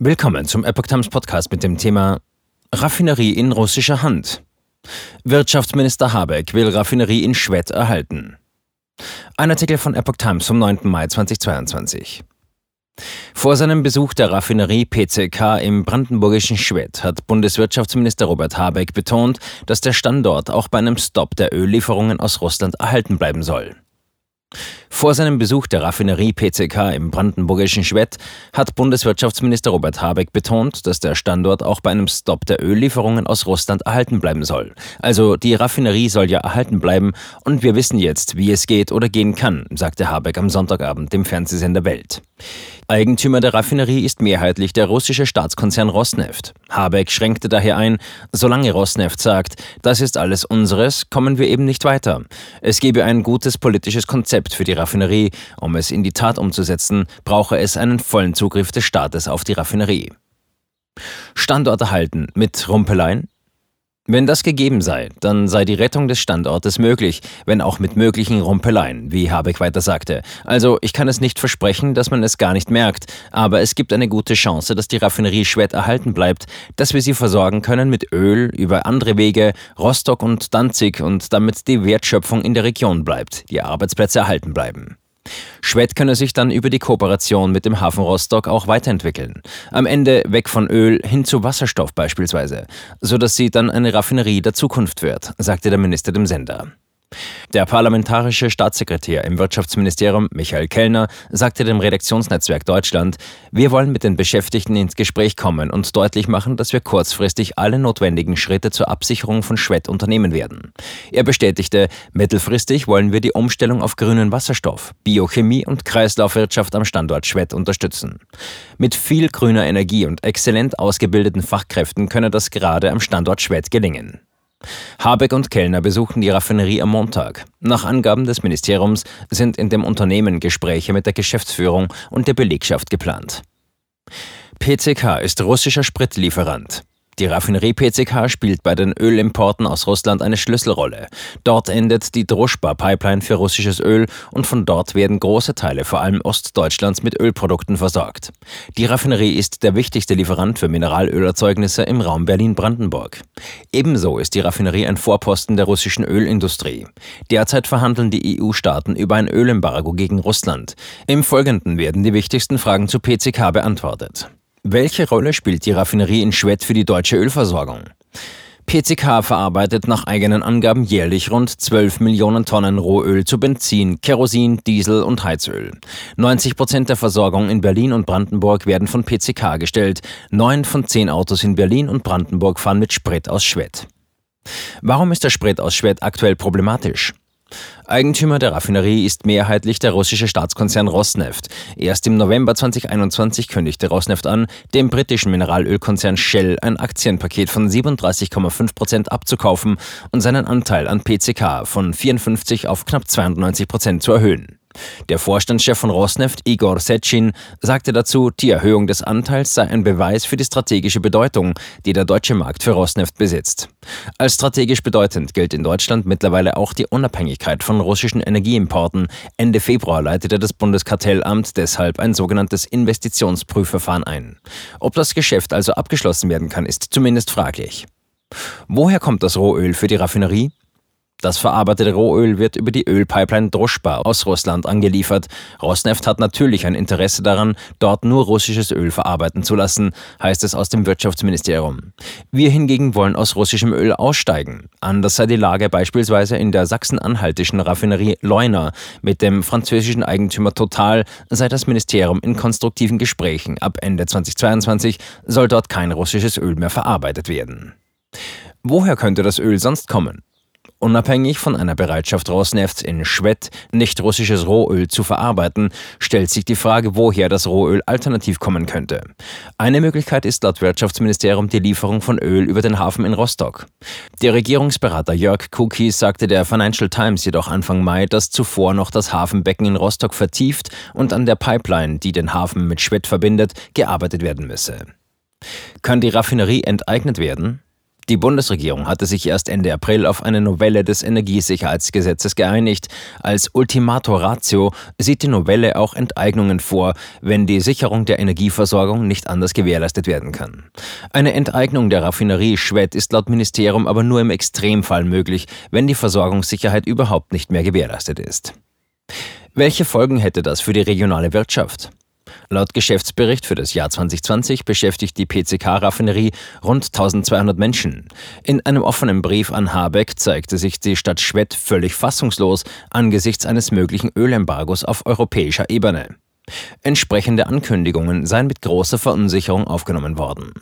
Willkommen zum Epoch Times Podcast mit dem Thema Raffinerie in russischer Hand. Wirtschaftsminister Habeck will Raffinerie in Schwedt erhalten. Ein Artikel von Epoch Times vom 9. Mai 2022. Vor seinem Besuch der Raffinerie PCK im brandenburgischen Schwedt hat Bundeswirtschaftsminister Robert Habeck betont, dass der Standort auch bei einem Stopp der Öllieferungen aus Russland erhalten bleiben soll. Vor seinem Besuch der Raffinerie PCK im brandenburgischen Schwedt hat Bundeswirtschaftsminister Robert Habeck betont, dass der Standort auch bei einem Stopp der Öllieferungen aus Russland erhalten bleiben soll. Also die Raffinerie soll ja erhalten bleiben und wir wissen jetzt, wie es geht oder gehen kann, sagte Habeck am Sonntagabend dem Fernsehsender Welt. Eigentümer der Raffinerie ist mehrheitlich der russische Staatskonzern Rosneft. Habeck schränkte daher ein, solange Rosneft sagt, das ist alles unseres, kommen wir eben nicht weiter. Es gebe ein gutes politisches Konzept für die Raffinerie. Um es in die Tat umzusetzen, brauche es einen vollen Zugriff des Staates auf die Raffinerie. Standort erhalten mit Rumpeleien? Wenn das gegeben sei, dann sei die Rettung des Standortes möglich, wenn auch mit möglichen Rumpeleien, wie Habeck weiter sagte. Also ich kann es nicht versprechen, dass man es gar nicht merkt, aber es gibt eine gute Chance, dass die Raffinerie Schwed erhalten bleibt, dass wir sie versorgen können mit Öl über andere Wege, Rostock und Danzig und damit die Wertschöpfung in der Region bleibt, die Arbeitsplätze erhalten bleiben. Schwed könne sich dann über die Kooperation mit dem Hafen Rostock auch weiterentwickeln. Am Ende weg von Öl hin zu Wasserstoff beispielsweise, sodass sie dann eine Raffinerie der Zukunft wird, sagte der Minister dem Sender. Der parlamentarische Staatssekretär im Wirtschaftsministerium Michael Kellner sagte dem Redaktionsnetzwerk Deutschland, wir wollen mit den Beschäftigten ins Gespräch kommen und deutlich machen, dass wir kurzfristig alle notwendigen Schritte zur Absicherung von Schwett unternehmen werden. Er bestätigte, mittelfristig wollen wir die Umstellung auf grünen Wasserstoff, Biochemie und Kreislaufwirtschaft am Standort Schwett unterstützen. Mit viel grüner Energie und exzellent ausgebildeten Fachkräften könne das gerade am Standort Schwett gelingen. Habeck und Kellner besuchten die Raffinerie am Montag. Nach Angaben des Ministeriums sind in dem Unternehmen Gespräche mit der Geschäftsführung und der Belegschaft geplant. PCK ist russischer Spritlieferant. Die Raffinerie PCK spielt bei den Ölimporten aus Russland eine Schlüsselrolle. Dort endet die Droschba-Pipeline für russisches Öl und von dort werden große Teile vor allem Ostdeutschlands mit Ölprodukten versorgt. Die Raffinerie ist der wichtigste Lieferant für Mineralölerzeugnisse im Raum Berlin-Brandenburg. Ebenso ist die Raffinerie ein Vorposten der russischen Ölindustrie. Derzeit verhandeln die EU-Staaten über ein Ölembargo gegen Russland. Im Folgenden werden die wichtigsten Fragen zu PCK beantwortet. Welche Rolle spielt die Raffinerie in Schwedt für die deutsche Ölversorgung? PCK verarbeitet nach eigenen Angaben jährlich rund 12 Millionen Tonnen Rohöl zu Benzin, Kerosin, Diesel und Heizöl. 90 Prozent der Versorgung in Berlin und Brandenburg werden von PCK gestellt. Neun von zehn Autos in Berlin und Brandenburg fahren mit Sprit aus Schwedt. Warum ist der Sprit aus Schwedt aktuell problematisch? Eigentümer der Raffinerie ist mehrheitlich der russische Staatskonzern Rosneft. Erst im November 2021 kündigte Rosneft an, dem britischen Mineralölkonzern Shell ein Aktienpaket von 37,5 Prozent abzukaufen und seinen Anteil an PCK von 54 auf knapp 92 Prozent zu erhöhen. Der Vorstandschef von Rosneft, Igor Setschin, sagte dazu, die Erhöhung des Anteils sei ein Beweis für die strategische Bedeutung, die der deutsche Markt für Rosneft besitzt. Als strategisch bedeutend gilt in Deutschland mittlerweile auch die Unabhängigkeit von russischen Energieimporten. Ende Februar leitete das Bundeskartellamt deshalb ein sogenanntes Investitionsprüfverfahren ein. Ob das Geschäft also abgeschlossen werden kann, ist zumindest fraglich. Woher kommt das Rohöl für die Raffinerie? Das verarbeitete Rohöl wird über die Ölpipeline Droschba aus Russland angeliefert. Rosneft hat natürlich ein Interesse daran, dort nur russisches Öl verarbeiten zu lassen, heißt es aus dem Wirtschaftsministerium. Wir hingegen wollen aus russischem Öl aussteigen. Anders sei die Lage beispielsweise in der sachsen-anhaltischen Raffinerie Leuna. Mit dem französischen Eigentümer Total sei das Ministerium in konstruktiven Gesprächen. Ab Ende 2022 soll dort kein russisches Öl mehr verarbeitet werden. Woher könnte das Öl sonst kommen? Unabhängig von einer Bereitschaft Rosneft in Schwedt nicht russisches Rohöl zu verarbeiten, stellt sich die Frage, woher das Rohöl alternativ kommen könnte. Eine Möglichkeit ist laut Wirtschaftsministerium die Lieferung von Öl über den Hafen in Rostock. Der Regierungsberater Jörg Kuki sagte der Financial Times jedoch Anfang Mai, dass zuvor noch das Hafenbecken in Rostock vertieft und an der Pipeline, die den Hafen mit Schwedt verbindet, gearbeitet werden müsse. Kann die Raffinerie enteignet werden? Die Bundesregierung hatte sich erst Ende April auf eine Novelle des Energiesicherheitsgesetzes geeinigt. Als Ultimato Ratio sieht die Novelle auch Enteignungen vor, wenn die Sicherung der Energieversorgung nicht anders gewährleistet werden kann. Eine Enteignung der Raffinerie Schwedt ist laut Ministerium aber nur im Extremfall möglich, wenn die Versorgungssicherheit überhaupt nicht mehr gewährleistet ist. Welche Folgen hätte das für die regionale Wirtschaft? Laut Geschäftsbericht für das Jahr 2020 beschäftigt die PCK-Raffinerie rund 1200 Menschen. In einem offenen Brief an Habeck zeigte sich die Stadt Schwedt völlig fassungslos angesichts eines möglichen Ölembargos auf europäischer Ebene. Entsprechende Ankündigungen seien mit großer Verunsicherung aufgenommen worden.